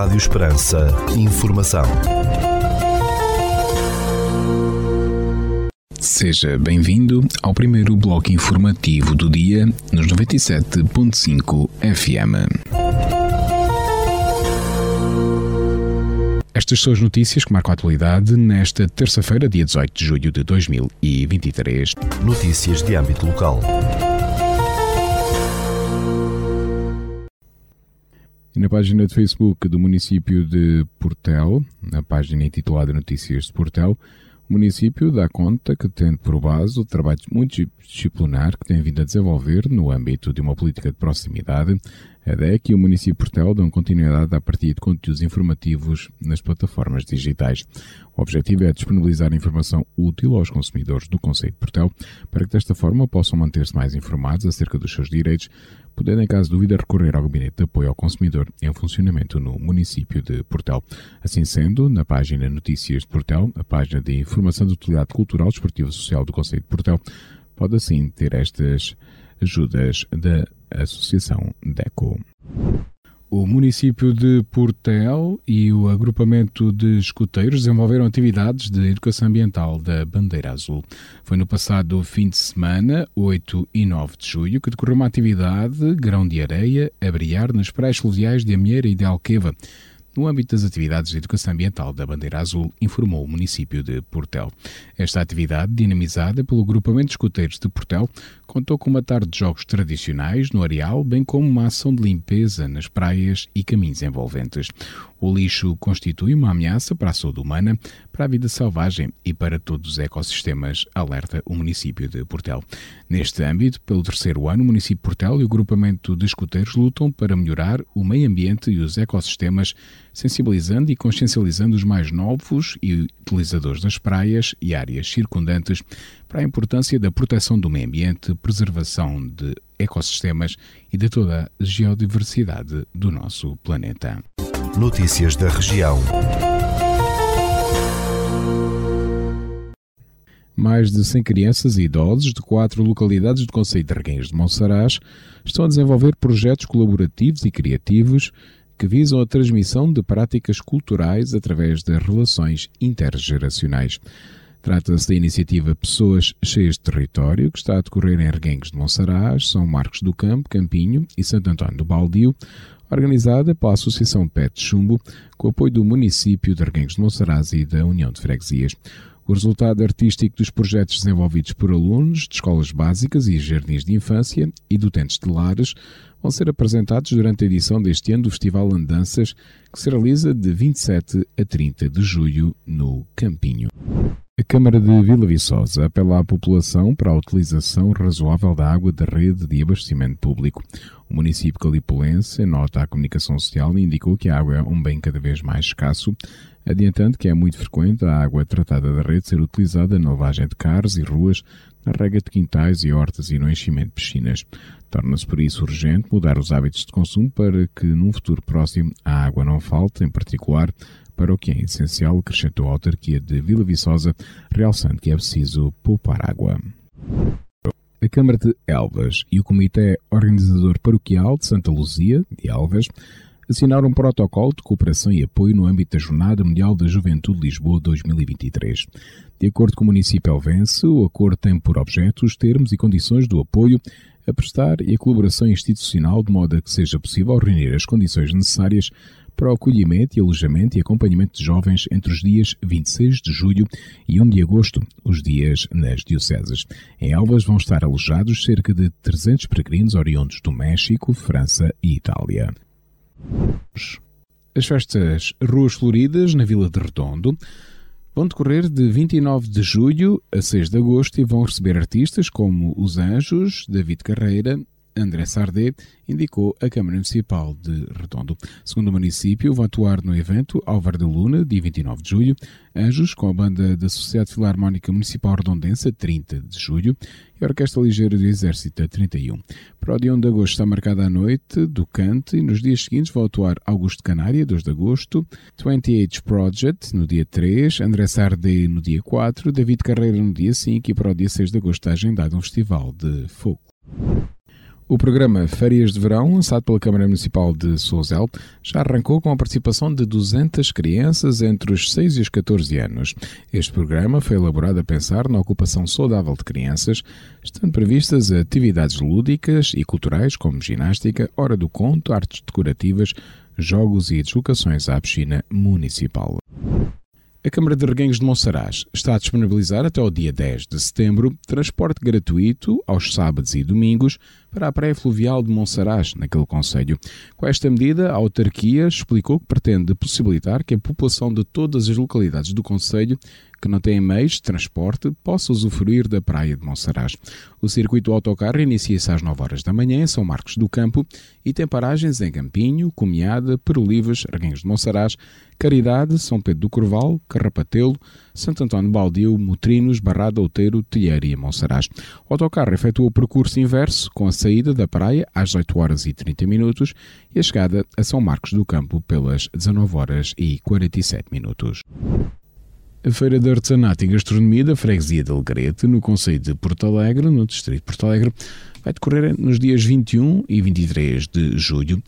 Rádio Esperança. Informação. Seja bem-vindo ao primeiro bloco informativo do dia nos 97.5 FM. Estas são as notícias que marcam a atualidade nesta terça-feira, dia 18 de julho de 2023. Notícias de âmbito local. E na página de Facebook do município de Portel, na página intitulada Notícias de Portel, o município dá conta que tem por base o trabalho multidisciplinar que tem vindo a desenvolver no âmbito de uma política de proximidade. A ideia é que o município de Portel dão continuidade a partir de conteúdos informativos nas plataformas digitais. O objetivo é disponibilizar informação útil aos consumidores do Conselho de Portel para que desta forma possam manter-se mais informados acerca dos seus direitos, podendo, em caso de dúvida, recorrer ao Gabinete de Apoio ao Consumidor em funcionamento no município de Portel. Assim sendo, na página Notícias de Portel, a página de Informação de Utilidade Cultural, Desportiva e Social do Conselho de Portel, pode assim ter estas ajudas da Associação DECO. O município de Portel e o agrupamento de escuteiros desenvolveram atividades de educação ambiental da Bandeira Azul. Foi no passado fim de semana, 8 e 9 de julho, que decorreu uma atividade grão de areia a brilhar nas praias fluviais de Amieira e de Alqueva. No âmbito das atividades de educação ambiental da Bandeira Azul, informou o município de Portel. Esta atividade, dinamizada pelo Grupamento de Escuteiros de Portel, contou com uma tarde de jogos tradicionais no areal, bem como uma ação de limpeza nas praias e caminhos envolventes. O lixo constitui uma ameaça para a saúde humana, para a vida selvagem e para todos os ecossistemas, alerta o município de Portel. Neste âmbito, pelo terceiro ano, o município de Portel e o grupamento de escuteiros lutam para melhorar o meio ambiente e os ecossistemas, sensibilizando e consciencializando os mais novos e utilizadores das praias e áreas circundantes para a importância da proteção do meio ambiente, preservação de ecossistemas e de toda a geodiversidade do nosso planeta. Notícias da região. Mais de 100 crianças e idosos de quatro localidades do Conselho de Reguengos de Monsaraz estão a desenvolver projetos colaborativos e criativos que visam a transmissão de práticas culturais através das relações intergeracionais. Trata-se da iniciativa Pessoas Cheias de Território, que está a decorrer em Reguengos de Monsaraz, São Marcos do Campo, Campinho e Santo António do Baldio, organizada pela Associação Pet Chumbo, com apoio do município de Reguengos de Monsaraz e da União de Freguesias. O resultado artístico dos projetos desenvolvidos por alunos de escolas básicas e jardins de infância e utentes de lares vão ser apresentados durante a edição deste ano do Festival Andanças, que se realiza de 27 a 30 de julho no Campinho. A Câmara de Vila Viçosa apela à população para a utilização razoável da água da rede de abastecimento público. O município calipolense nota a comunicação social e indicou que a água é um bem cada vez mais escasso, adiantando que é muito frequente a água tratada da rede ser utilizada na lavagem de carros e ruas, na rega de quintais e hortas e no enchimento de piscinas. Torna-se por isso urgente mudar os hábitos de consumo para que num futuro próximo a água não falte, em particular para o que é essencial, acrescentou a autarquia de Vila Viçosa, realçando que é preciso poupar água. A Câmara de Elvas e o Comitê Organizador Paroquial de Santa Luzia, de Elvas, assinaram um protocolo de cooperação e apoio no âmbito da Jornada Mundial da Juventude Lisboa 2023. De acordo com o município elvense, o acordo tem por objeto os termos e condições do apoio a prestar e a colaboração institucional de modo a que seja possível reunir as condições necessárias para o acolhimento e alojamento e acompanhamento de jovens entre os dias 26 de julho e 1 de agosto, os dias nas dioceses. Em Elvas vão estar alojados cerca de 300 peregrinos oriundos do México, França e Itália. As festas Ruas Floridas, na Vila de Redondo, vão decorrer de 29 de julho a 6 de agosto e vão receber artistas como Os Anjos, David Carreira André Sardé, indicou a Câmara Municipal de Redondo. Segundo o município, vai atuar no evento Álvaro da Luna, dia 29 de julho, Anjos, com a banda da Sociedade Filarmónica Municipal Redondense, 30 de julho, e a Orquestra Ligeira do Exército, 31. Para o dia 1 de agosto está marcada a noite do Cante e nos dias seguintes vão atuar Augusto Canária, 2 de agosto, 28 Project, no dia 3, André Sardé, no dia 4, David Carreira, no dia 5 e para o dia 6 de agosto está agendado um festival de fogo. O programa Férias de Verão, lançado pela Câmara Municipal de Souzel, já arrancou com a participação de 200 crianças entre os 6 e os 14 anos. Este programa foi elaborado a pensar na ocupação saudável de crianças, estando previstas atividades lúdicas e culturais como ginástica, hora do conto, artes decorativas, jogos e deslocações à piscina municipal. A Câmara de Reguengos de Monsaraz está a disponibilizar até o dia 10 de setembro transporte gratuito aos sábados e domingos para a praia fluvial de Monsaraz, naquele concelho. Com esta medida, a autarquia explicou que pretende possibilitar que a população de todas as localidades do concelho que não têm meios de transporte possa usufruir da praia de Monsaraz. O circuito autocarro inicia-se às 9 horas da manhã em São Marcos do Campo e tem paragens em Campinho, Comiada, Perolivas, Arguenhos de Monsaraz, Caridade, São Pedro do Corval, Carrapatelo, Santo António Baldio, Motrinos, Barrada, Outeiro, Telharia e Monsaraz. O autocarro efetua o percurso inverso, com a saída da praia às 8 horas e 30 minutos e a chegada a São Marcos do Campo pelas 19 horas e 47 minutos. A Feira de Artesanato e Gastronomia da Freguesia de Alegrete, no Conselho de Porto Alegre, no Distrito de Porto Alegre, vai decorrer nos dias 21 e 23 de julho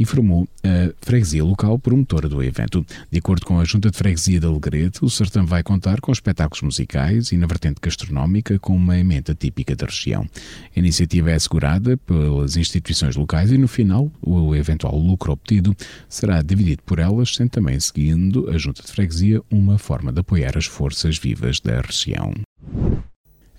informou a freguesia local promotora do evento. De acordo com a Junta de Freguesia de Alegrete, o certame vai contar com espetáculos musicais e, na vertente gastronómica, com uma emenda típica da região. A iniciativa é assegurada pelas instituições locais e, no final, o eventual lucro obtido será dividido por elas, sendo também seguindo a Junta de Freguesia uma forma de apoiar as forças vivas da região.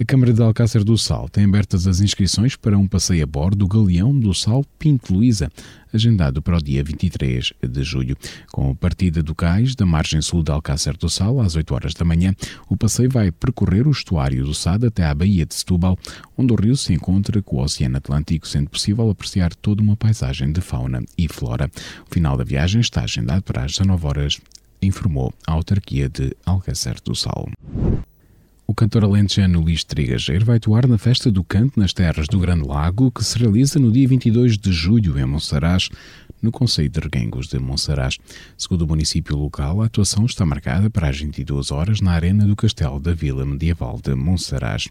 A Câmara de Alcácer do Sal tem abertas as inscrições para um passeio a bordo do Galeão do Sal Pinto Luísa, agendado para o dia 23 de julho. Com a partida do cais da margem sul de Alcácer do Sal, às 8 horas da manhã, o passeio vai percorrer o estuário do Sado até à Baía de Setúbal, onde o rio se encontra com o Oceano Atlântico, sendo possível apreciar toda uma paisagem de fauna e flora. O final da viagem está agendado para as 19 horas, informou a autarquia de Alcácer do Sal. Cantor alentejano Luís Trigageiro vai atuar na Festa do Canto nas Terras do Grande Lago, que se realiza no dia 22 de julho em Monsaraz, no Conselho de Reguengos de Monsaraz. Segundo o município local, a atuação está marcada para as 22 horas na Arena do Castelo da Vila Medieval de Monsaraz.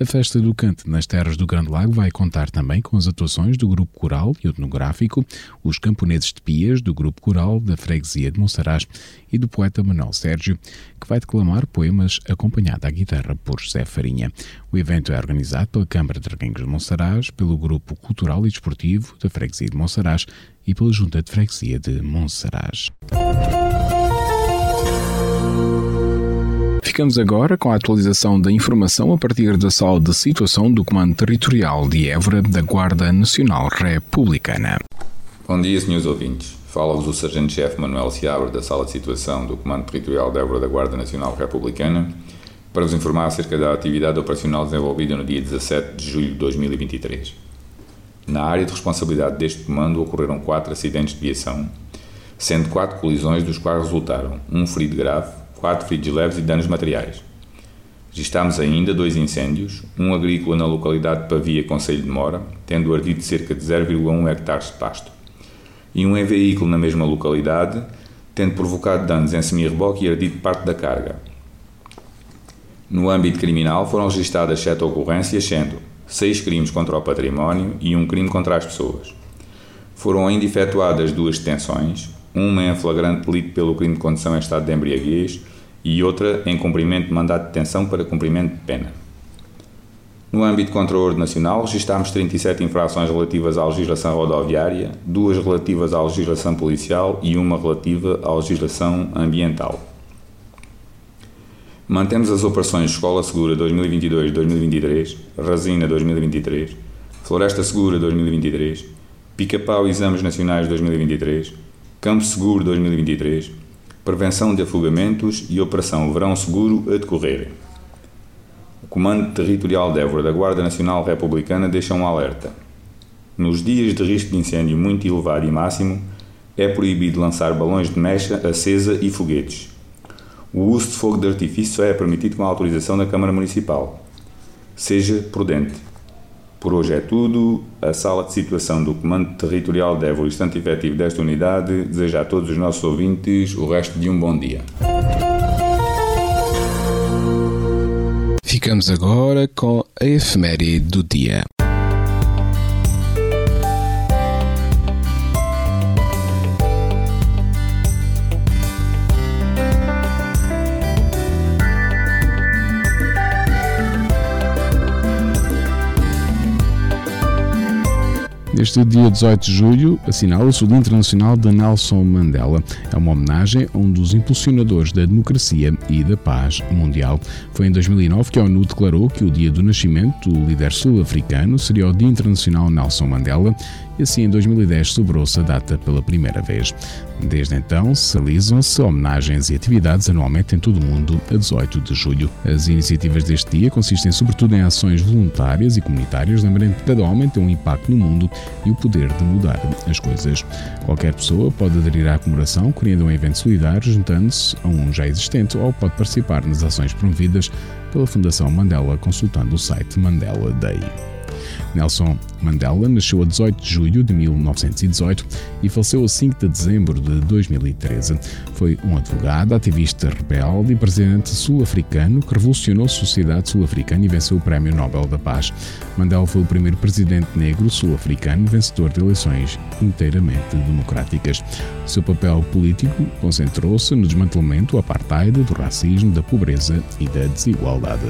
A festa do Cante nas Terras do Grande Lago vai contar também com as atuações do Grupo Coral e Etnográfico, os Camponeses de Pias, do Grupo Coral da Freguesia de Monsaraz e do poeta Manuel Sérgio, que vai declamar poemas acompanhado à guitarra por José Farinha. O evento é organizado pela Câmara de Reguengos de Monsaraz, pelo Grupo Cultural e Desportivo da Freguesia de Monsaraz e pela Junta de Freguesia de Monsaraz. Ficamos agora com a atualização da informação a partir da sala de situação do Comando Territorial de Évora da Guarda Nacional Republicana. Bom dia, senhores ouvintes. Fala-vos o Sargento-Chefe Manuel Seabra da Sala de Situação do Comando Territorial de Évora da Guarda Nacional Republicana para vos informar acerca da atividade operacional desenvolvida no dia 17 de julho de 2023. Na área de responsabilidade deste comando ocorreram quatro acidentes de viação, sendo quatro colisões dos quais resultaram um ferido grave, quatro feridos leves e danos materiais. Registámos ainda dois incêndios, um agrícola na localidade de Pavia, Conselho de Mora, tendo ardido cerca de 0,1 hectares de pasto, e um em veículo na mesma localidade, tendo provocado danos em semi-reboque e ardido parte da carga. No âmbito criminal foram registadas sete ocorrências, sendo seis crimes contra o património e um crime contra as pessoas. Foram ainda efetuadas duas detenções, uma em flagrante delito pelo crime de condução em estado de embriaguez e outra em cumprimento de mandato de detenção para cumprimento de pena. No âmbito contra o ordem nacional, registámos 37 infrações relativas à legislação rodoviária, duas relativas à legislação policial e uma relativa à legislação ambiental. Mantemos as operações Escola Segura 2022-2023, Resina 2023, Floresta Segura 2023, Pica-Pau Exames Nacionais 2023, Campo Seguro 2023, Prevenção de Afogamentos e Operação Verão Seguro a decorrer. O Comando Territorial de Évora da Guarda Nacional Republicana deixa um alerta. Nos dias de risco de incêndio muito elevado e máximo, é proibido lançar balões de mecha acesa e foguetes. O uso de fogo de artifício só é permitido com a autorização da Câmara Municipal. Seja prudente. Por hoje é tudo. A sala de situação do Comando Territorial de Évora, instante efetivo desta unidade, deseja a todos os nossos ouvintes o resto de um bom dia. Ficamos agora com a efeméride do dia. Neste dia 18 de julho, assinala-se o Dia Internacional de Nelson Mandela. É uma homenagem a um dos impulsionadores da democracia e da paz mundial. Foi em 2009 que a ONU declarou que o dia do nascimento do líder sul-africano seria o Dia Internacional Nelson Mandela e assim em 2010 sobrou-se a data pela primeira vez. Desde então, se realizam-se homenagens e atividades anualmente em todo o mundo a 18 de julho. As iniciativas deste dia consistem sobretudo em ações voluntárias e comunitárias, lembrando que cada homem tem um impacto no mundo e o poder de mudar as coisas. Qualquer pessoa pode aderir à comemoração, criando um evento solidário, juntando-se a um já existente, ou pode participar nas ações promovidas pela Fundação Mandela, consultando o site Mandela Day. Nelson Mandela nasceu a 18 de julho de 1918 e faleceu a 5 de dezembro de 2013. Foi um advogado, ativista rebelde e presidente sul-africano que revolucionou a sociedade sul-africana e venceu o Prémio Nobel da Paz. Mandela foi o primeiro presidente negro sul-africano vencedor de eleições inteiramente democráticas. Seu papel político concentrou-se no desmantelamento do apartheid, do racismo, da pobreza e da desigualdade.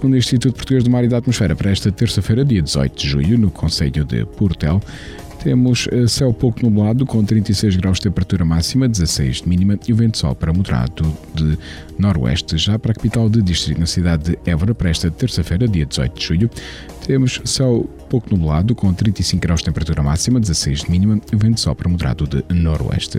Segundo o Instituto Português do Mar e da Atmosfera, para esta terça-feira, dia 18 de julho, no Conselho de Portel, temos eh, céu pouco nublado, com 36 graus de temperatura máxima, 16 de mínima e o vento sol para moderado de noroeste. Já para a capital de distrito, na cidade de Évora, para esta terça-feira, dia 18 de julho, temos céu pouco nublado, com 35 graus de temperatura máxima, 16 de mínima e o vento sol para moderado de noroeste.